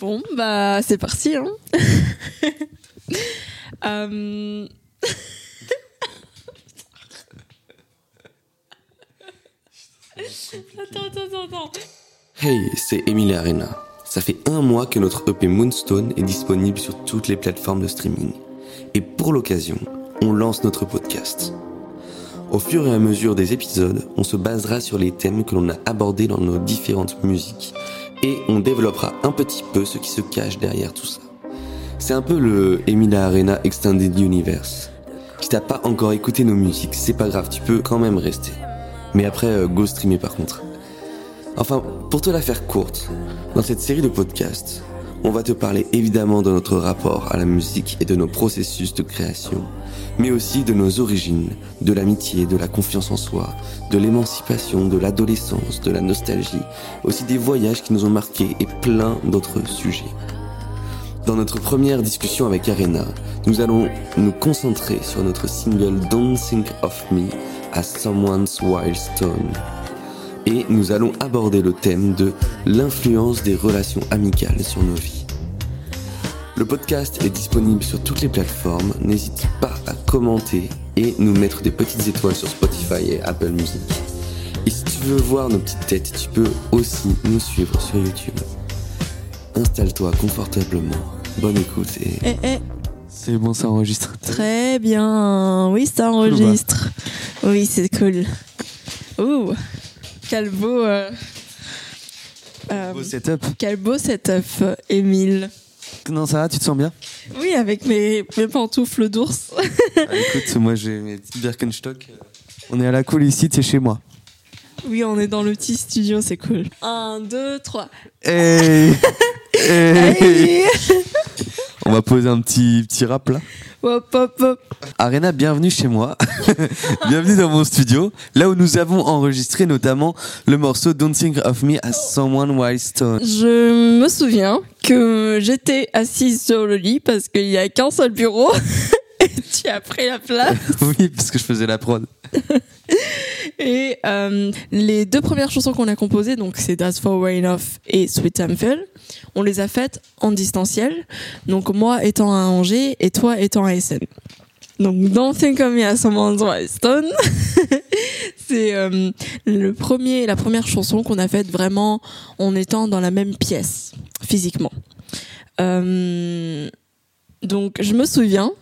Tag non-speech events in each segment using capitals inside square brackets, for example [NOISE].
Bon, bah, c'est parti. Hein. [LAUGHS] Euh, attends, attends, attends. Hey, c'est Emily Arena. Ça fait un mois que notre EP Moonstone est disponible sur toutes les plateformes de streaming. Et pour l'occasion, on lance notre podcast. Au fur et à mesure des épisodes, on se basera sur les thèmes que l'on a abordés dans nos différentes musiques et on développera un petit peu ce qui se cache derrière tout ça. C'est un peu le Emila Arena Extended Universe. Si t'as pas encore écouté nos musiques, c'est pas grave, tu peux quand même rester. Mais après, euh, go streamer par contre. Enfin, pour te la faire courte, dans cette série de podcasts, on va te parler évidemment de notre rapport à la musique et de nos processus de création, mais aussi de nos origines, de l'amitié, de la confiance en soi, de l'émancipation, de l'adolescence, de la nostalgie, aussi des voyages qui nous ont marqués et plein d'autres sujets. Dans notre première discussion avec Arena, nous allons nous concentrer sur notre single Don't Think of Me à Someone's Wild Stone. Et nous allons aborder le thème de l'influence des relations amicales sur nos vies. Le podcast est disponible sur toutes les plateformes. N'hésite pas à commenter et nous mettre des petites étoiles sur Spotify et Apple Music. Et si tu veux voir nos petites têtes, tu peux aussi nous suivre sur YouTube. Installe-toi confortablement. Bonne écoute et Eh, eh, C'est bon, ça enregistre. très bien. Oui, ça enregistre. Oui, c'est cool. Ouh, quel beau. euh, euh, Beau setup. quel beau setup, Émile. Non, ça va, tu te sens bien? Oui, avec mes, mes pantoufles d'ours. Ah, Écoute, moi j'ai mes petits Birkenstock. On est à la cool ici, c'est chez moi. Oui, on est dans le petit studio, c'est cool. Un, deux, trois. Hey [LAUGHS] Hey Hey On va poser un petit, petit rap là. hop, hop, hop. Arena, bienvenue chez moi. [LAUGHS] bienvenue dans mon studio. Là où nous avons enregistré notamment le morceau Don't Think of Me as Someone Wild Stone. Je me souviens que j'étais assise sur le lit parce qu'il n'y a qu'un seul bureau. [LAUGHS] Et tu as pris la place. [LAUGHS] oui, parce que je faisais la prod. [LAUGHS] Et euh, les deux premières chansons qu'on a composées, donc c'est That's for Rain Off et Sweet Fell, on les a faites en distanciel. Donc moi étant à Angers et toi étant à Essen. Donc Think of Me as Someone's Stone, [LAUGHS] c'est euh, le premier, la première chanson qu'on a faite vraiment en étant dans la même pièce physiquement. Euh, donc je me souviens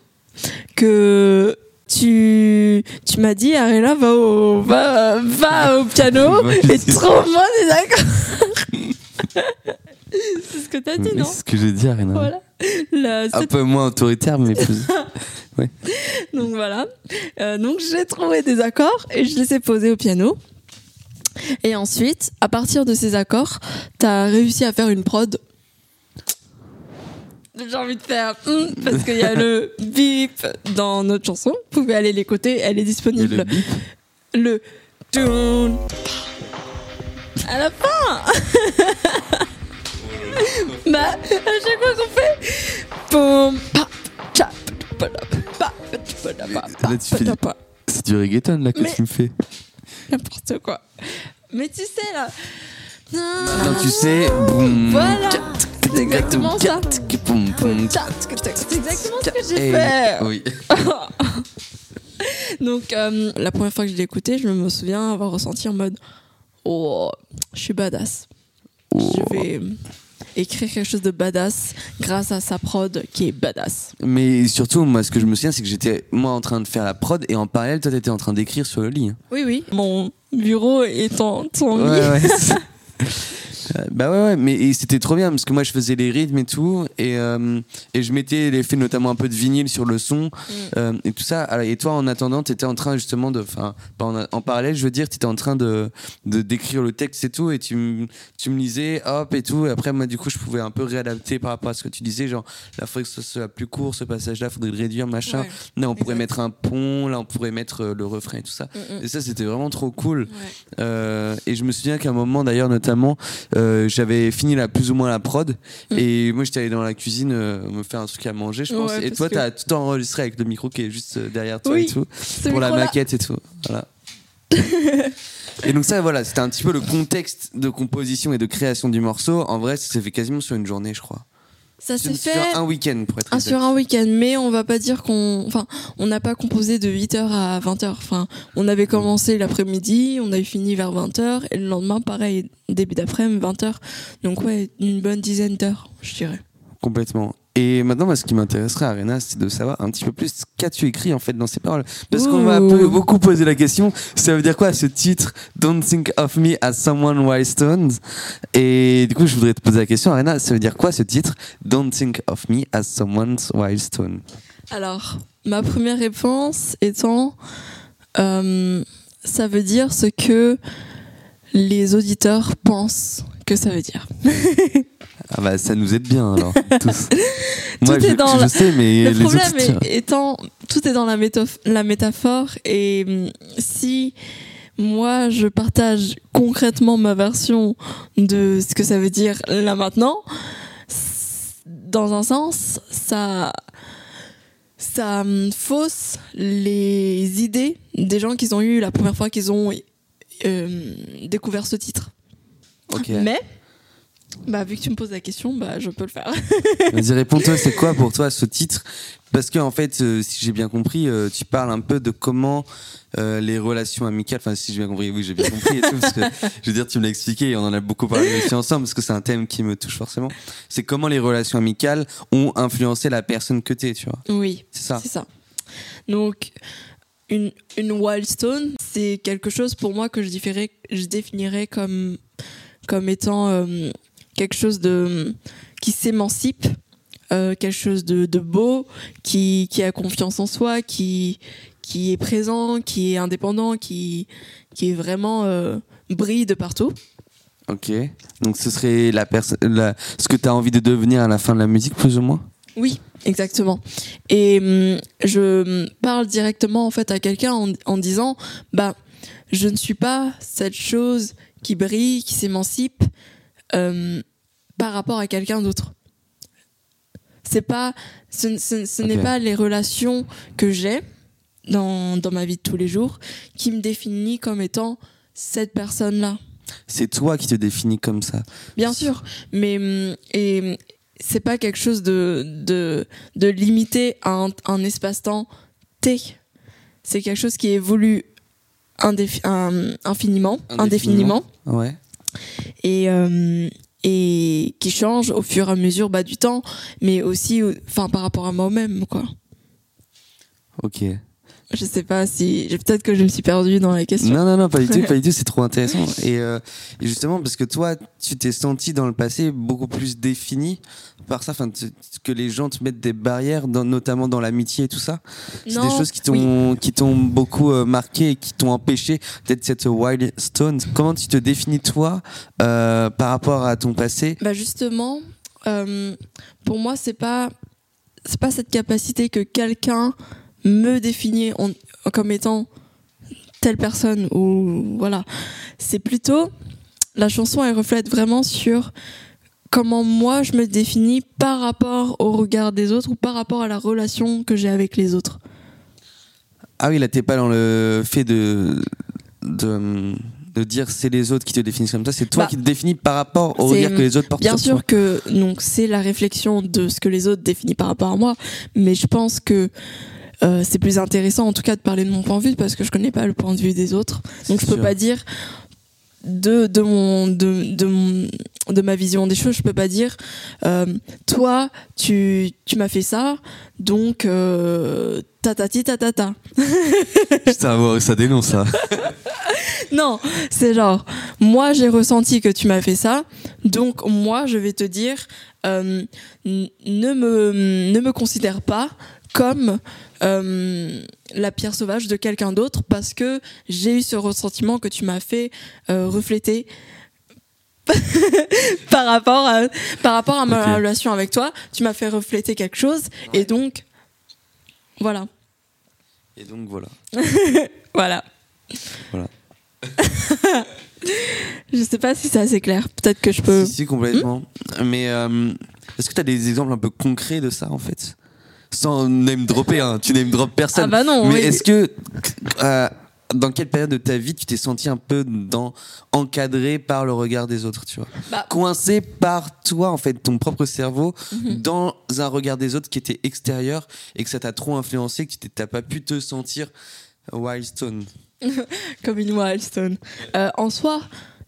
que tu, tu m'as dit Arena va au, va, va au piano et trouve-moi des accords. [LAUGHS] C'est ce que t'as dit, Mais non C'est ce que j'ai dit, Arena. Voilà. La- Un peu moins autoritaire, mais plus. [LAUGHS] donc voilà. Euh, donc j'ai trouvé des accords et je les ai posés au piano. Et ensuite, à partir de ces accords, t'as réussi à faire une prod. J'ai envie de faire parce qu'il y a le bip dans notre chanson. Vous pouvez aller l'écouter, elle est Et disponible. le bip, le à la fin. [LAUGHS] bah à chaque fois qu'on fait boum pa pa, pa, Là, tu fais- c'est du reggaeton là que Mais- tu me fais. n'importe quoi. Mais tu sais là. Non, tu sais, boum. Voilà. C'est exactement ça. Boum. C'est exactement ce que j'ai fait. Oui. [LAUGHS] Donc, euh, la première fois que je l'ai écouté, je me souviens avoir ressenti en mode Oh, je suis badass. Je vais écrire quelque chose de badass grâce à sa prod qui est badass. Mais surtout, moi, ce que je me souviens, c'est que j'étais moi en train de faire la prod et en parallèle, toi, t'étais en train d'écrire sur le lit. hein. Oui, oui. Mon bureau est en ton lit. Ouais, [LAUGHS] ouais. Euh, bah ouais, ouais, mais c'était trop bien parce que moi je faisais les rythmes et tout, et, euh, et je mettais l'effet notamment un peu de vinyle sur le son euh, et tout ça. Et toi, en attendant, t'étais en train justement de, enfin, en, en parallèle, je veux dire, t'étais en train de d'écrire le texte et tout, et tu me tu me lisais, hop et tout. Et après, moi, du coup, je pouvais un peu réadapter par rapport à ce que tu disais, genre là, faudrait que ce soit plus court, ce passage-là, faudrait le réduire, machin. Ouais. Là, on pourrait mettre un pont, là, on pourrait mettre le refrain et tout ça. Mm, mm. Et ça, c'était vraiment trop cool. Ouais. Et je me souviens qu'à un moment, d'ailleurs, notamment, euh, j'avais fini la, plus ou moins la prod. Mm. Et moi, j'étais allé dans la cuisine euh, me faire un truc à manger, je pense. Ouais, et toi, que- t'as tout enregistré avec le micro qui est juste euh, derrière toi Oui, et tout. Pour la maquette et tout. Voilà. Et donc ça, voilà, c'était un petit peu le contexte de composition et de création du morceau. En vrai, ça s'est fait quasiment sur une journée, je crois. Ça s'est fait Sur un week-end, pour être Ah, exact. sur un week-end, mais on va pas dire qu'on, enfin, on n'a pas composé de 8h à 20h. Enfin, on avait commencé l'après-midi, on avait fini vers 20h, et le lendemain, pareil, début d'après-midi, 20h. Donc, ouais, une bonne dizaine d'heures, je dirais. Complètement. Et maintenant, moi, ce qui m'intéresserait, Arena, c'est de savoir un petit peu plus qu'as-tu écrit en fait dans ces paroles? Parce qu'on m'a beaucoup posé la question, ça veut dire quoi ce titre Don't think of me as someone while stoned Et du coup, je voudrais te poser la question, Arena, ça veut dire quoi ce titre Don't think of me as someone while stoned Alors, ma première réponse étant, euh, ça veut dire ce que les auditeurs pensent que ça veut dire. [LAUGHS] Ah bah, ça nous aide bien alors, [LAUGHS] tous. moi, Tout je, est dans je la- sais, mais Le les problème est- étant, tout est dans la, la métaphore et hum, si moi je partage concrètement ma version de ce que ça veut dire là maintenant, dans un sens, ça ça hum, fausse les idées des gens qui ont eu la première fois qu'ils ont euh, découvert ce titre. Ok. Mais bah vu que tu me poses la question, bah je peux le faire. [LAUGHS] Vas-y, réponds-toi, c'est quoi pour toi ce titre? Parce que en fait, euh, si j'ai bien compris, euh, tu parles un peu de comment euh, les relations amicales, enfin si j'ai bien compris, oui j'ai bien compris et tout, parce que [LAUGHS] je veux dire, tu me l'as expliqué et on en a beaucoup parlé aussi ensemble, parce que c'est un thème qui me touche forcément. C'est comment les relations amicales ont influencé la personne que t'es, tu vois. Oui. C'est ça. C'est ça. Donc, une, une Wildstone, c'est quelque chose pour moi que je, je définirais comme, comme étant euh, quelque chose de, qui s'émancipe, euh, quelque chose de, de beau, qui, qui a confiance en soi, qui, qui est présent, qui est indépendant, qui, qui est vraiment euh, brille de partout. Ok. Donc ce serait la personne, ce que tu as envie de devenir à la fin de la musique, plus ou moins? Oui, exactement. Et hum, je parle directement en fait à quelqu'un en, en disant, bah, je ne suis pas cette chose qui brille, qui s'émancipe euh, par rapport à quelqu'un d'autre. C'est pas, ce, ce- ce n'est pas les relations que j'ai dans, dans ma vie de tous les jours qui me définit comme étant cette personne-là. C'est toi qui te définis comme ça. Bien sûr, mais hum, et hum, c'est pas quelque chose de de, de limité à un, un espace-temps T. C'est quelque chose qui évolue indéfi- un- infiniment, Indéfiniment. indéfiniment, Ouais. Et euh, et qui change au fur et à mesure bah, du temps, mais aussi, au- enfin par rapport à moi-même, quoi. Ok. Je sais pas si, peut-être que je me suis perdue dans la question. Non, non, non, pas du tout, [LAUGHS] pas du tout, c'est trop intéressant. Et, euh, et justement, parce que toi, tu t'es senti dans le passé beaucoup plus défini par ça, enfin, que les gens te mettent des barrières, dans- notamment dans l'amitié et tout ça. C'est des choses qui oui. t'ont qui t'ont beaucoup euh, marqué et qui t'ont empêché d'être cette wild stone. Comment tu te définis toi euh, par rapport à ton passé? Bah justement, euh, pour moi, c'est pas c'est pas cette capacité que quelqu'un me définit en- comme étant telle personne ou voilà. C'est plutôt la chanson elle reflète vraiment sur comment moi je me définis par rapport au regard des autres ou par rapport à la relation que j'ai avec les autres. Ah oui, là, t'es pas dans le fait de de, de dire c'est les autres qui te définissent comme ça, c'est toi Bah, qui te définis par rapport au regard que les autres portent Bien toi. sûr que donc c'est la réflexion de ce que les autres définissent par rapport à moi, mais je pense que euh, c'est plus intéressant en tout cas de parler de mon point de vue parce que je connais pas le point de vue des autres. Donc je peux sûr. pas dire de de mon de de mon de ma vision des choses, je peux pas dire euh, toi tu tu m'as fait ça donc euh, tatati tatata. [LAUGHS] Putain, ça dénonce ça. [LAUGHS] Non, c'est genre, moi j'ai ressenti que tu m'as fait ça, donc moi je vais te dire, euh, ne, me, ne me considère pas comme euh, la pierre sauvage de quelqu'un d'autre parce que j'ai eu ce ressentiment que tu m'as fait euh, refléter [LAUGHS] par rapport à, par rapport à ma relation avec toi. Tu m'as fait refléter quelque chose et donc, voilà. Et donc voilà. [LAUGHS] Voilà. Voilà. [LAUGHS] je sais pas si c'est assez clair. Peut-être que je peux. Si, si, complètement. Mais euh, est-ce que tu as des exemples un peu concrets de ça en fait? Sans name dropper, hein, tu name drop personne. Ah bah non, Mais oui. est-ce que euh, dans quelle période de ta vie tu t'es senti un peu dans, encadré par le regard des autres, tu vois? Bah- Coincé par toi, en fait, ton propre cerveau, Mhm. dans un regard des autres qui était extérieur et que ça t'a trop influencé, que tu t'as pas pu te sentir Wildstone? [LAUGHS] comme une milestone. Euh, en soi,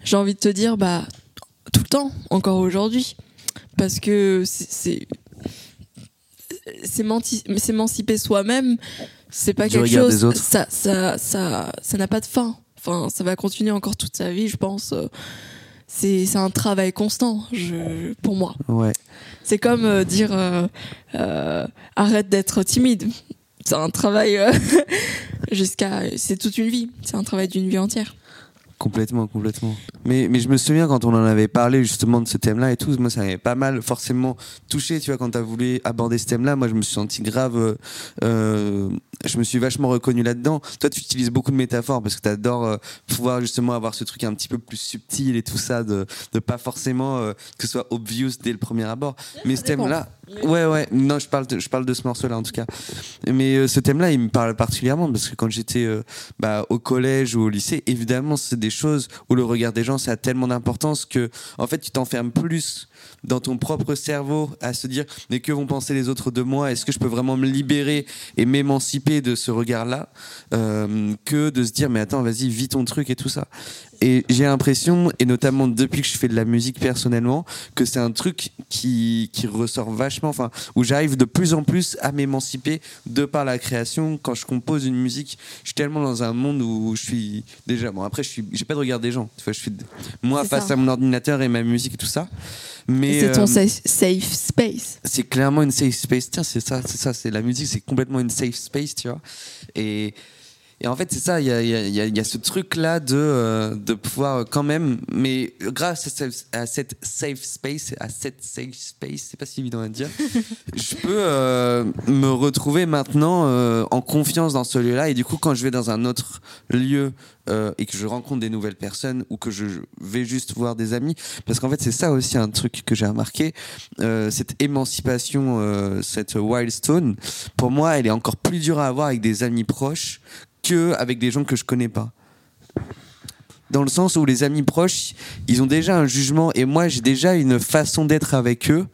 j'ai envie de te dire, bah, tout le temps, encore aujourd'hui. Parce que c'est- S'émanciper soi-même, c'est pas Du quelque chose. Ça, ça, ça, ça n'a pas de fin. Enfin, ça va continuer encore toute sa vie, je pense. C'est c'est un travail constant, je, pour moi. Ouais. C'est comme euh, dire euh, euh, arrête d'être timide. C'est un travail [LAUGHS] jusqu'à. C'est toute une vie. C'est un travail d'une vie entière. Complètement, complètement. Mais, mais je me souviens quand on en avait parlé justement de ce thème-là et tout, moi ça m'avait pas mal forcément touché, tu vois, quand t'as voulu aborder ce thème-là, moi je me suis senti grave, euh, euh, je me suis vachement reconnu là-dedans. Toi tu utilises beaucoup de métaphores parce que t'adores euh, pouvoir justement avoir ce truc un petit peu plus subtil et tout ça, de, de pas forcément euh, que ce soit obvious dès le premier abord. Mais ce thème-là, ouais, ouais, non, je parle de, je parle de ce morceau-là en tout cas. Mais ce thème-là, il me parle particulièrement parce que quand j'étais bah, au collège ou au lycée, évidemment, c'est des choses où le regard des gens, ça a tellement d'importance que, en fait, tu t'enfermes plus dans ton propre cerveau à se dire mais que vont penser les autres de moi? Est-ce que je peux vraiment me libérer et m'émanciper de ce regard-là euh, que de se dire mais attends, vas-y, vis ton truc et tout ça. Et j'ai l'impression, et notamment depuis que je fais de la musique personnellement, que c'est un truc qui, qui ressort vachement, enfin, où j'arrive de plus en plus à m'émanciper de par la création. Quand je compose une musique, je suis tellement dans un monde où je suis déjà, bon, après, je suis, j'ai pas de regard des gens. Tu vois, je suis moi face ça. à mon ordinateur et ma musique et tout ça. Mais C'est ton euh, safe, safe space. c'est clairement une safe space. Tiens, c'est ça, c'est ça, c'est la musique, c'est complètement une safe space, tu vois. Et, et en fait, c'est ça, il y a, y, y ce truc-là de, euh, de pouvoir quand même, mais grâce à, ce- à cette safe space, à cette safe space, c'est pas si évident à dire, [LAUGHS] je peux euh, me retrouver maintenant euh, en confiance dans ce lieu-là. Et du coup, quand je vais dans un autre lieu euh, et que je rencontre des nouvelles personnes ou que je vais juste voir des amis, parce qu'en fait, c'est ça aussi un truc que j'ai remarqué, euh, cette émancipation, euh, cette wildstone, pour moi, elle est encore plus dure à avoir avec des amis proches que avec des gens que je connais pas. Dans le sens où les amis proches, ils ont déjà un jugement et moi j'ai déjà une façon d'être avec eux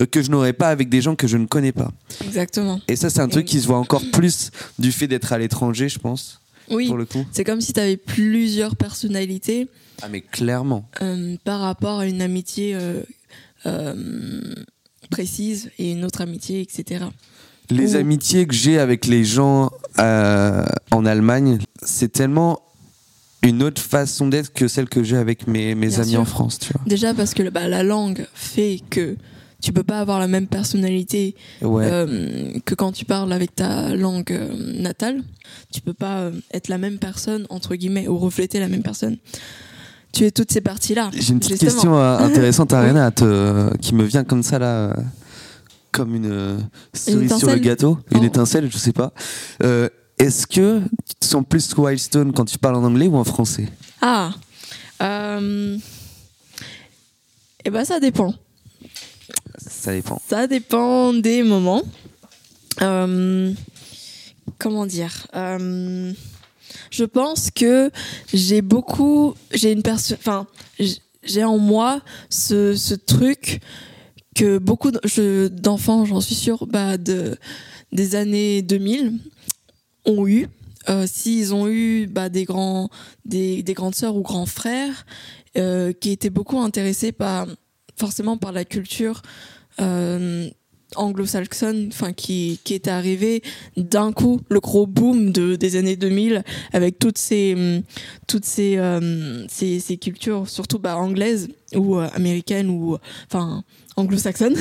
euh, que je n'aurais pas avec des gens que je ne connais pas. Exactement. Et ça, c'est un truc qui se voit encore plus du fait d'être à l'étranger, je pense, Oui. pour le coup. C'est comme si tu avais plusieurs personnalités Ah, mais clairement. euh, par rapport à une amitié euh, euh, précise et une autre amitié, etc. Les amitiés que j'ai avec les gens euh, en Allemagne, c'est tellement une autre façon d'être que celle que j'ai avec mes, mes Bien amis sûr. en France, tu vois. Déjà parce que bah, la langue fait que tu peux pas avoir la même personnalité Ouais. euh, que quand tu parles avec ta langue euh, natale. Tu peux pas être la même personne, entre guillemets, ou refléter la même personne. Tu es toutes ces parties-là. J'ai une petite justement. question [LAUGHS] intéressante, à te- qui me vient comme ça là, comme une euh, cerise sur le gâteau, une Oh. étincelle, je sais pas. Euh, Est-ce que tu te sens plus Wildstone quand tu parles en anglais ou en français? Ah euh, Eh ben ça dépend. Ça dépend. Ça dépend des moments. Euh, comment dire Je pense que j'ai beaucoup, j'ai une perso- enfin, j'ai en moi ce, ce truc que beaucoup d'enfants, j'en suis sûre, bah, de, des années 2000 ont eu. Euh, S'ils ont eu bah, des, grands, des, des grandes sœurs ou grands frères euh, qui étaient beaucoup intéressés par, forcément par la culture euh, anglo-saxonne, qui qui est arrivé d'un coup le gros boom de des années 2000 avec toutes ces toutes ces ces, cultures surtout bah, anglaises ou américaines ou enfin anglo-saxonnes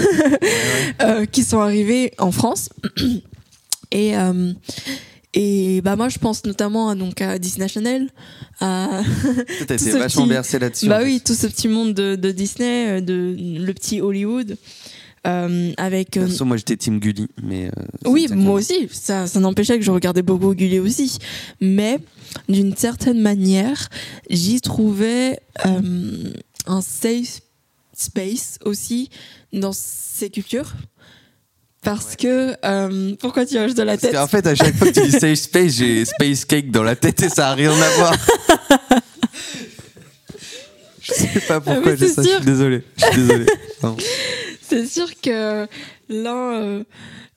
[LAUGHS] euh, qui sont arrivées en France [CLEARS THROAT] et euh, et bah moi je pense notamment à, donc à Disney Channel à [LAUGHS] T'as été vachement bercé là-dessus. bah en fait. oui, tout ce petit monde de, de Disney, euh, de le petit Hollywood, euh, avec. euh, Perso, moi j'étais Team Gully, mais. euh, oui, moi aussi. Ça, ça n'empêchait que je regardais beaucoup Gulli aussi, mais d'une certaine manière, j'y trouvais un safe space aussi dans ces cultures. Parce que euh, pourquoi tu hoches de la Parce tête qu'en fait, à chaque fois que tu dis safe space, j'ai space cake dans la tête et ça a rien à voir. [LAUGHS] je sais pas pourquoi Ah j'ai ça. Je suis désolé. Je suis désolé. [LAUGHS] C'est sûr que l'un euh,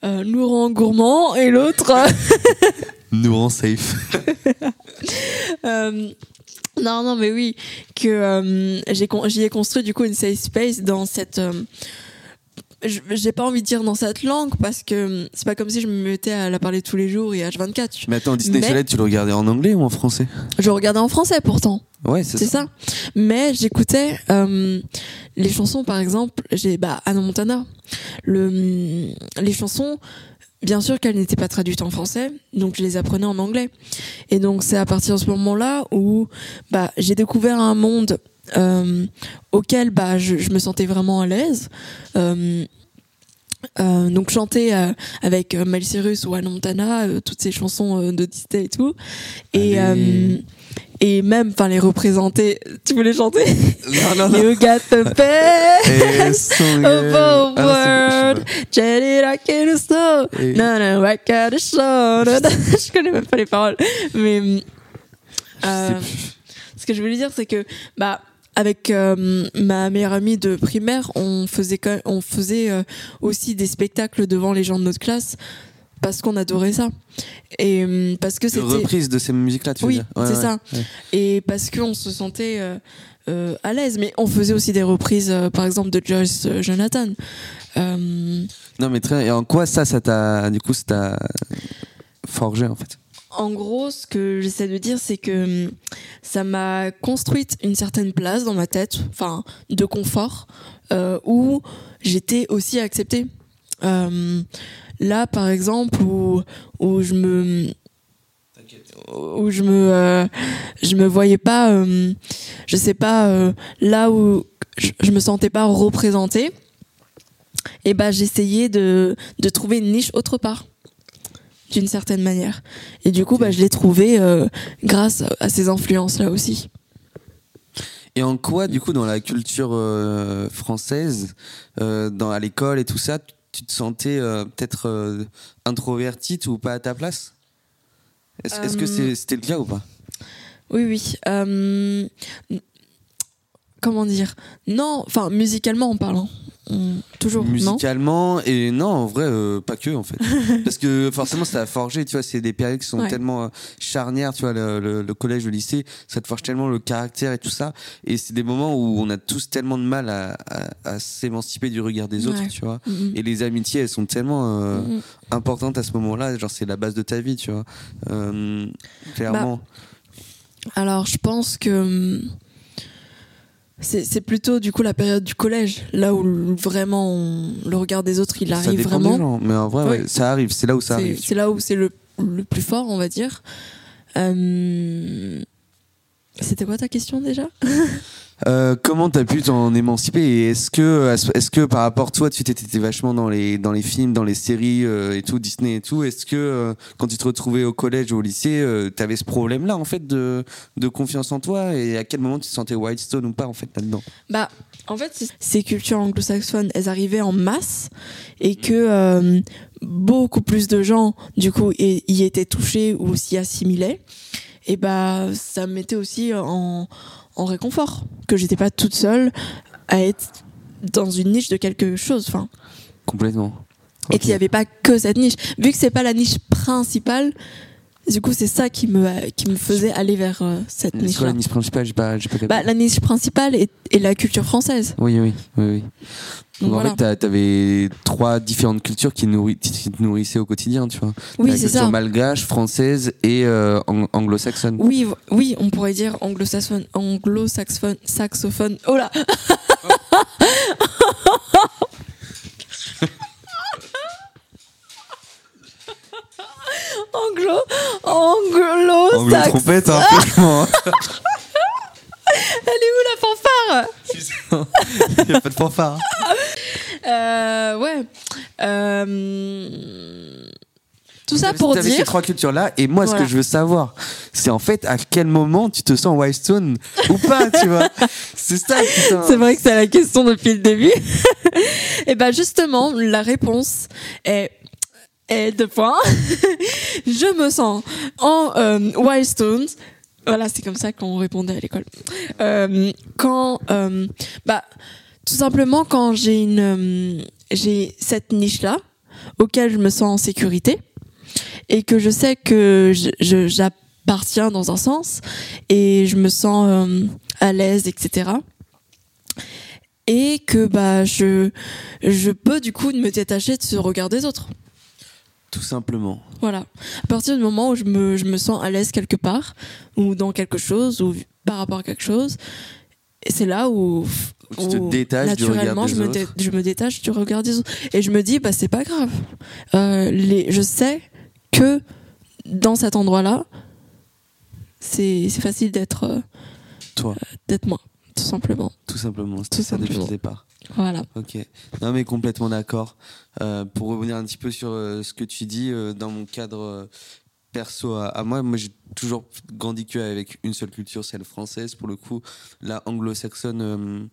euh, nous rend gourmand et l'autre. Nous rend safe. [LAUGHS] non, non, mais oui, que euh, j'ai j'y ai construit du coup une safe space dans cette. euh, j'ai pas envie de dire dans cette langue parce que c'est pas comme si je me mettais à la parler tous les jours et H24. Mais attends, Disney Mais- Chalet, tu le regardais en anglais ou en français? Je regardais en français pourtant. Ouais, c'est C'est ça. ça. Mais j'écoutais euh, les chansons, par exemple, j'ai bah, Anna Montana. Le, les chansons, bien sûr qu'elles n'étaient pas traduites en français, donc je les apprenais en anglais. Et donc c'est à partir de ce moment-là où bah, j'ai découvert un monde euh, auquel bah, je, me sentais vraiment à l'aise. Euh, euh, donc chanter euh, avec euh, Miley Cyrus ou Anna Montana, euh, toutes ces chansons euh, de Disney et tout. Et, euh, et même, enfin, les représenter. Tu voulais chanter? Non, non, You got the best of Ah all non, world. Jenny, I can't stop. No, no, I. No, no. Je connais même pas les paroles. Mais, ce que je voulais dire, c'est que, bah, avec euh, ma meilleure amie de primaire, on faisait, quand- on faisait euh, aussi des spectacles devant les gens de notre classe parce qu'on adorait ça. Et euh, parce que c'était. reprise de ces musiques-là, tu veux Oui, Ouais, c'est ouais, ça. ouais. Et parce qu'on se sentait euh, à l'aise. Mais on faisait aussi des reprises, par exemple, de Joyce Jonathan. Non, mais très. Et en quoi ça, ça t'a. Du coup, ça t'a forgé, en fait? En gros, ce que j'essaie de dire, c'est que hum, ça m'a construite une certaine place dans ma tête, enfin, de confort, euh, où j'étais aussi acceptée. Euh, là, par exemple, où, où je me où je me euh, je me voyais pas euh, je sais pas là où je, me sentais pas représentée et ben j'essayais de de trouver une niche autre part d'une certaine manière. Et du coup bah je l'ai trouvé euh, grâce à ces influences là aussi. Et en quoi, du coup, dans la culture euh, française, euh, dans, à l'école et tout ça, tu- te sentais peut-être introvertie ou pas à ta place? Est-ce est-ce que c'était le cas ou pas? Oui oui. Comment dire? Non enfin musicalement en parlant on- toujours non Musicalement et non, en vrai, euh, pas que en fait. [LAUGHS] Parce que forcément, ça a forgé, tu vois, c'est des périodes qui sont Ouais. tellement euh, charnières, tu vois, le, le- le collège, le lycée, ça te forge tellement le caractère et tout ça. Et c'est des moments où on a tous tellement de mal à, à- à s'émanciper du regard des autres, Ouais. tu vois. Mhm. Et les amitiés, elles sont tellement euh, Mhm. importantes à ce moment-là, genre c'est la base de ta vie, tu vois. Euh, clairement. Alors, je pense que hum, c'est plutôt du coup la période du collège, là où vraiment on- le regard des autres il ça arrive des vraiment. gens, mais en vrai, ouais, ça arrive, c'est là où ça arrive. c'est là où c'est le, le plus fort, on va dire. Euh, C'était quoi ta question déjà? Euh, comment t'as pu t'en émanciper et est-ce que est-ce que par rapport toi tu t'étais vachement dans les dans les films dans les séries euh, et tout Disney et tout est-ce que euh, quand tu te retrouvais au collège ou au lycée euh, t'avais ce problème là en fait de de confiance en toi et à quel moment tu te sentais Whitestone ou pas en fait là-dedans? Bah, en fait, ces cultures anglo-saxonnes, elles arrivaient en masse et que beaucoup plus de gens, du coup, y étaient touchés ou s'y assimilaient. Et bah, ça me mettait aussi en, en réconfort que j'étais pas toute seule à être dans une niche de quelque chose. Enfin, complètement et qu'il n'y avait pas que cette niche. Vu que c'est pas la niche principale, du coup, c'est ça qui me, qui me faisait aller vers euh, cette c'est quoi niche-là. la niche principale? Pas pas Bah, la niche principale est, est la culture française. oui oui oui oui Donc en fait t'avais trois différentes cultures qui, nourri- qui te nourrissaient au quotidien tu vois Oui, c'est ça. malgache française et euh, ang- anglo-saxonne Oui, oui, on pourrait dire anglo-saxophone, anglo-saxophone, saxophone. Oh là Anglo, anglo, anglo sax. trompette hein, franchement Elle est où la fanfare? [LAUGHS] Il y a pas de fanfare euh, Ouais. Euh, Tout ça pour t'avais ces dire. trois cultures-là, et moi, ce que je veux savoir, c'est en fait à quel moment tu te sens Wildstone ou pas, tu vois? C'est ça, putain. C'est vrai que c'est la question depuis le début. [LAUGHS] Et ben justement, la réponse est est deux points. [LAUGHS] je me sens en euh, Wildstones. Voilà, c'est comme ça qu'on répondait à l'école. Euh, quand, euh, bah, tout simplement quand j'ai une, euh, j'ai cette niche là auquel je me sens en sécurité et que je sais que j'appartiens dans un sens et je me sens euh, à l'aise, etc et que bah je je peux du coup me détacher de ce regard des autres. Tout simplement. Voilà. À partir du moment où je me je me sens à l'aise quelque part ou dans quelque chose ou par rapport à quelque chose, c'est là Où tu te détaches du regard naturellement des je me autres. je me détache du regard des autres et je me dis bah c'est pas grave. Euh, les je sais que dans cet endroit-là c'est facile d'être euh, Toi, d'être moi tout simplement. tout simplement. C'était Tout ça depuis le simplement. départ. Voilà. Ok. Non, mais complètement d'accord. Euh, pour revenir un petit peu sur euh, ce que tu dis, euh, dans mon cadre euh, perso à, à moi, moi j'ai toujours grandi que avec une seule culture, celle française. Pour le coup, la anglo-saxonne, euh,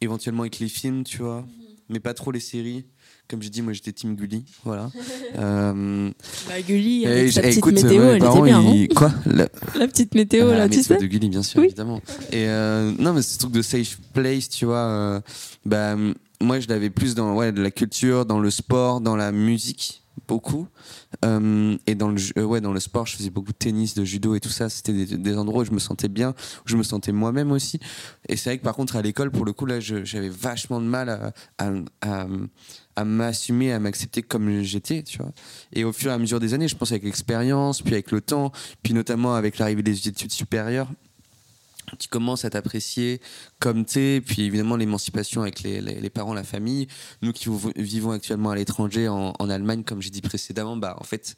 éventuellement avec les films, tu vois, mais pas trop les séries. Comme j'ai dit, moi j'étais Team Gulli, voilà. [LAUGHS] Euh, Bah, Gulli, et avec sa petite écoute, météo, ouais, elle était bien. hein. Quoi [LAUGHS] La- La petite météo, Ah, là, tu c'est sais de Gulli, bien sûr, Oui. évidemment. Et euh, non, mais ce truc de safe place, tu vois, euh, bah, moi, je l'avais plus dans ouais, de la culture, dans le sport, dans la musique, beaucoup. Euh, et dans le, euh, ouais, dans le sport, je faisais beaucoup de tennis, de judo et tout ça. C'était des, endroits où je me sentais bien, où je me sentais moi-même aussi. Et c'est vrai que par contre, à l'école, pour le coup, là, j'avais vachement de mal à, à, m'assumer, à m'accepter comme j'étais. Et au fur et à mesure des années, je pense avec l'expérience, puis avec le temps, puis notamment avec l'arrivée des études supérieures, tu commences à t'apprécier comme t'es, puis évidemment l'émancipation avec les, parents, la famille. Nous qui vivons actuellement à l'étranger, en, en Allemagne, comme j'ai dit précédemment, bah en fait,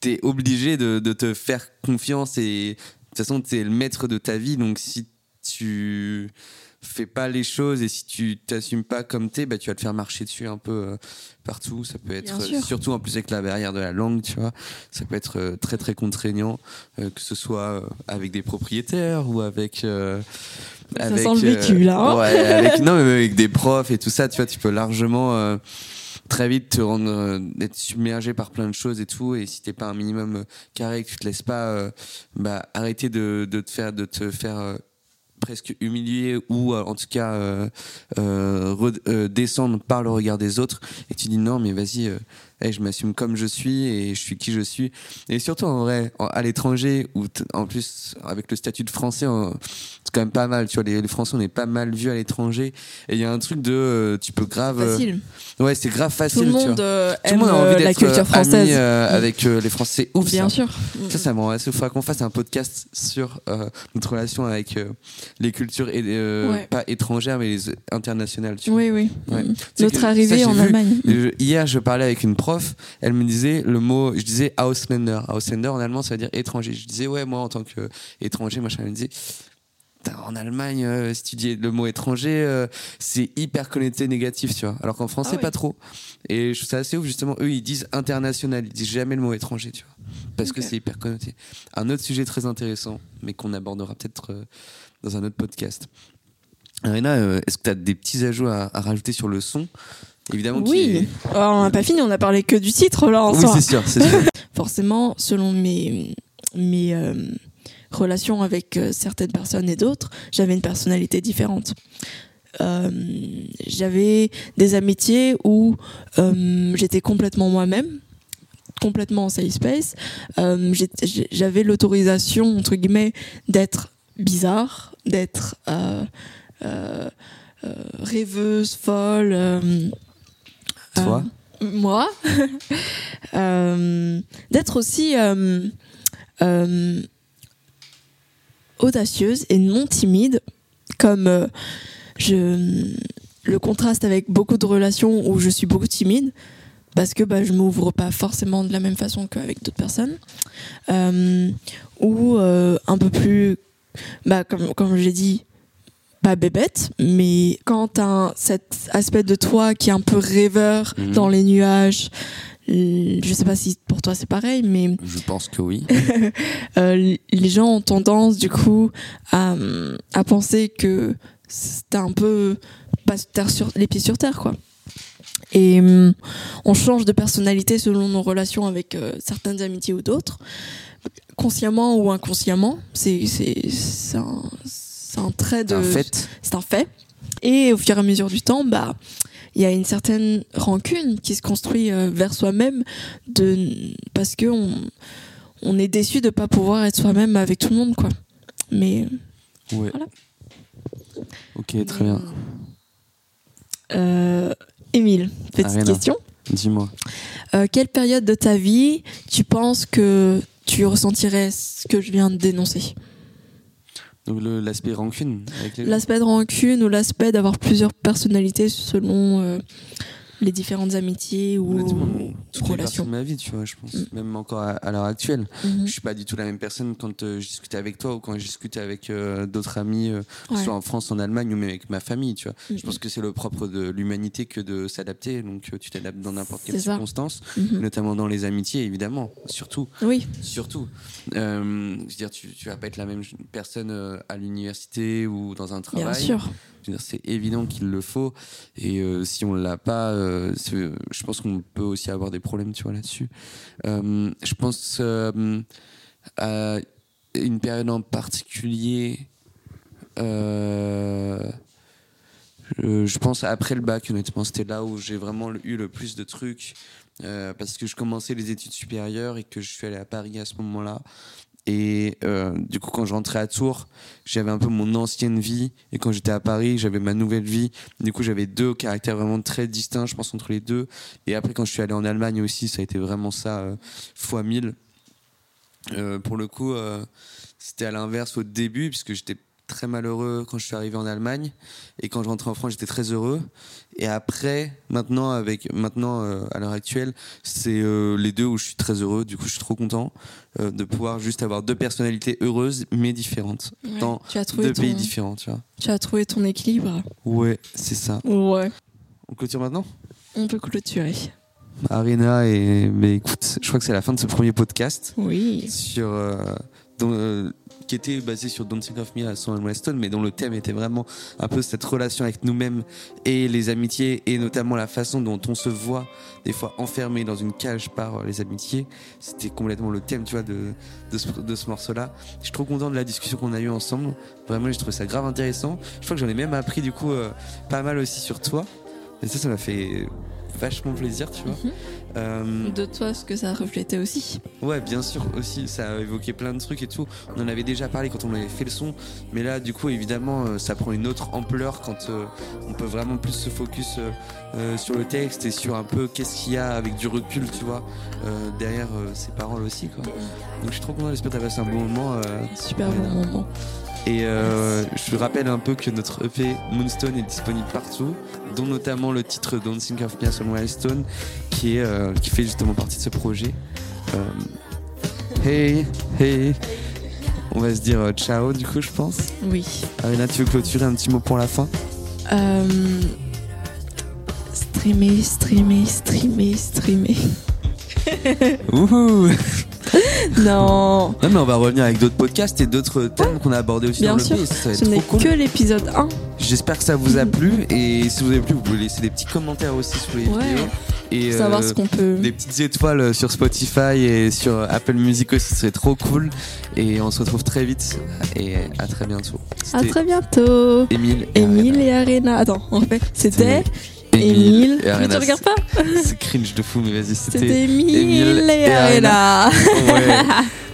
t'es obligé de, de te faire confiance et de toute façon, t'es le maître de ta vie, donc si tu fais pas les choses et si tu t'assumes pas comme t'es, bah tu vas te faire marcher dessus un peu euh, partout. Ça peut être, sûr. surtout en plus avec la barrière de la langue, tu vois, ça peut être euh, très très contraignant, euh, que ce soit euh, avec des propriétaires ou avec. euh, Ça avec, sent le vécu, là, hein. ouais, avec, [LAUGHS] non, mais avec des profs et tout ça, tu vois, tu peux largement euh, très vite te rendre, euh, être submergé par plein de choses et tout. Et si t'es pas un minimum euh, carré, que tu te laisses pas, euh, bah, arrêter de, de te faire, de te faire euh, presque humilier ou euh, en tout cas euh, euh, re- euh, par le regard des autres. Et tu dis non mais vas-y hey, je m'assume comme je suis et je suis qui je suis et surtout en vrai à l'étranger t- en plus avec le statut de français c'est quand même pas mal tu vois les, les français on est pas mal vus à l'étranger et il y a un truc de euh, tu peux grave euh, Facile. ouais c'est grave facile Tout le tu vois. monde euh, tout le aime monde a envie la culture française. ami, euh, avec les français ouf Bien ça. sûr. Ça, ça m'aimerait. Il faudra qu'on fasse un podcast sur notre relation avec les cultures et, Ouais. pas étrangères mais les internationales. Tu vois. Oui, oui. Ouais. Mm. Notre ça, arrivée en vu- Allemagne. Hier, je parlais avec une prof. Elle me disait le mot. Je disais Ausländer. Ausländer en allemand, ça veut dire étranger. Je disais ouais, moi en tant qu'étranger, machin. Elle me disait. En Allemagne, euh, si tu dis le mot étranger, euh, c'est hyper connoté négatif, tu vois. Alors qu'en français, Ah pas trop. Et je trouve ça assez ouf, justement. Eux, ils disent international, ils disent jamais le mot étranger, tu vois. Parce que c'est hyper connoté. Un autre sujet très intéressant, mais qu'on abordera peut-être euh, dans un autre podcast. Arena, euh, est-ce que tu as des petits ajouts à, à rajouter sur le son? Évidemment, Oui. est- Oh, on n'a pas fini, on a parlé que du titre là en Oui, c'est sûr, sûr. [LAUGHS] Forcément, selon mes, mes euh, relations avec euh, certaines personnes et d'autres, j'avais une personnalité différente. Euh, j'avais des amitiés où euh, j'étais complètement moi-même, complètement en safe space. J'avais l'autorisation, entre guillemets, d'être bizarre, d'être rêveuse, folle. Toi euh, Moi. [LAUGHS] Euh, d'être aussi euh, audacieuse et non timide, comme je, le contraste avec beaucoup de relations où je suis beaucoup timide, parce que bah, je m'ouvre pas forcément de la même façon qu'avec d'autres personnes, ou un peu plus, bah, comme, comme j'ai dit, pas bébête, mais quand t'as un- cet aspect de toi qui est un peu rêveur Mhm. dans les nuages, je sais pas si pour toi c'est pareil, mais Je pense que oui. [LAUGHS] euh, les gens ont tendance du coup à, à penser que c'était un peu pas terre sur, les pieds sur terre quoi. Et hum, on change de personnalité selon nos relations avec euh, certaines amitiés ou d'autres, consciemment ou inconsciemment. C'est c'est c'est un, trait de C'est un fait. c'est un fait. Et au fur et à mesure du temps, bah, il y a une certaine rancune qui se construit euh, vers soi-même de parce que on, on est déçu de pas pouvoir être soi-même avec tout le monde, quoi. Mais Ouais. Voilà. Ok, très bien. euh, Émile, petite Arena. question. Dis-moi. Euh, quelle période de ta vie tu penses que tu ressentirais ce que je viens de dénoncer? L'aspect rancune L'aspect de rancune ou l'aspect d'avoir plusieurs personnalités selon euh, les différentes amitiés ou toutes relations. de ma vie, tu vois, je pense. Mm. Même encore à, à l'heure actuelle. Mhm. Je suis pas du tout la même personne quand euh, je discutais avec toi ou quand je discutais avec euh, d'autres amis, euh, Ouais. soit en France, en Allemagne ou même avec ma famille, tu vois. Je pense que c'est le propre de l'humanité que de s'adapter. Donc euh, tu t'adaptes dans n'importe quelle ça. circonstance, Mhm. notamment dans les amitiés, évidemment. Surtout. Oui, Surtout. Je veux dire, tu, tu vas pas être la même personne à l'université ou dans un travail. bien sûr. C'est évident qu'il le faut. Et si on l'a pas, euh, je pense qu'on peut aussi avoir des problèmes, tu là-dessus. Euh, je pense euh, à une période en particulier. je, pense après le bac, honnêtement, c'était là où j'ai vraiment eu le plus de trucs. parce que je commençais les études supérieures et que je suis allé à Paris à ce moment-là. Et euh, du coup, quand je rentrais à Tours, j'avais un peu mon ancienne vie. Et quand j'étais à Paris, j'avais ma nouvelle vie. Du coup, j'avais deux caractères vraiment très distincts, je pense, entre les deux. Et après, quand je suis allé en Allemagne aussi, ça a été vraiment ça, euh, fois 1000. Euh, pour le coup, c'était à l'inverse au début, puisque j'étais très malheureux quand je suis arrivé en Allemagne. Et quand je rentrais en France, j'étais très heureux. Et après, maintenant, avec, maintenant euh, à l'heure actuelle, c'est euh, les deux où je suis très heureux. Du coup, je suis trop content euh, de pouvoir juste avoir deux personnalités heureuses, mais différentes. Ouais. Dans deux ton, pays différents, tu vois. tu as trouvé ton équilibre. Ouais, c'est ça. Ouais. On clôture maintenant? On peut clôturer. Arena et mais écoute, je crois que c'est la fin de ce premier podcast Oui. sur qui était basé sur Think of Me à Son Weston, mais dont le thème était vraiment un peu cette relation avec nous-mêmes et les amitiés et notamment la façon dont on se voit des fois enfermé dans une cage par euh, les amitiés. C'était complètement le thème, tu vois, de, de ce morceau-là. Je suis trop content de la discussion qu'on a eue ensemble. Vraiment, j'ai trouvé ça grave intéressant. Je crois que j'en ai même appris du coup euh, pas mal aussi sur toi. Et ça, ça m'a fait vachement plaisir, tu vois. Mhm. Euh, De toi, ce que ça reflétait aussi. Ouais, bien sûr, aussi, ça a évoqué plein de trucs et tout. On en avait déjà parlé quand on avait fait le son, mais là, du coup, évidemment, euh, ça prend une autre ampleur quand euh, on peut vraiment plus se focus euh, sur le texte et sur un peu qu'est-ce qu'il y a avec du recul, tu vois, derrière ces paroles aussi, quoi. Donc, je suis trop content, j'espère que t'as passé un bon moment. Super bon moment. Et euh, je rappelle un peu que notre EP Moonstone est disponible partout, dont notamment le titre Don't Think of Me as a Milestone, qui, est, euh, qui fait justement partie de ce projet. Euh, hey, hey. On va se dire ciao du coup, je pense. Oui. Arena, tu veux clôturer un petit mot pour la fin? Streamer, streamer, streamer, streamer. Wouhou [LAUGHS] [LAUGHS] non, Non mais on va revenir avec d'autres podcasts et d'autres thèmes qu'on a abordés aussi Bien dans sûr. le va ce n'est cool. que l'épisode 1. J'espère que ça vous a plu et si vous avez plu, vous pouvez laisser des petits commentaires aussi sous les Ouais. vidéos. Et, Pour savoir euh, ce qu'on peut. des petites étoiles sur Spotify et sur Apple Music aussi, ce serait trop cool. Et on se retrouve très vite et à très bientôt. À très bientôt. Émile et Émile Arena. et Arena. Attends, en fait, c'était Émile et Mais Arena. tu regardes pas C'est cringe de fou, mais vas-y, c'était. C'était Émile et et Arena. Ouais. [LAUGHS]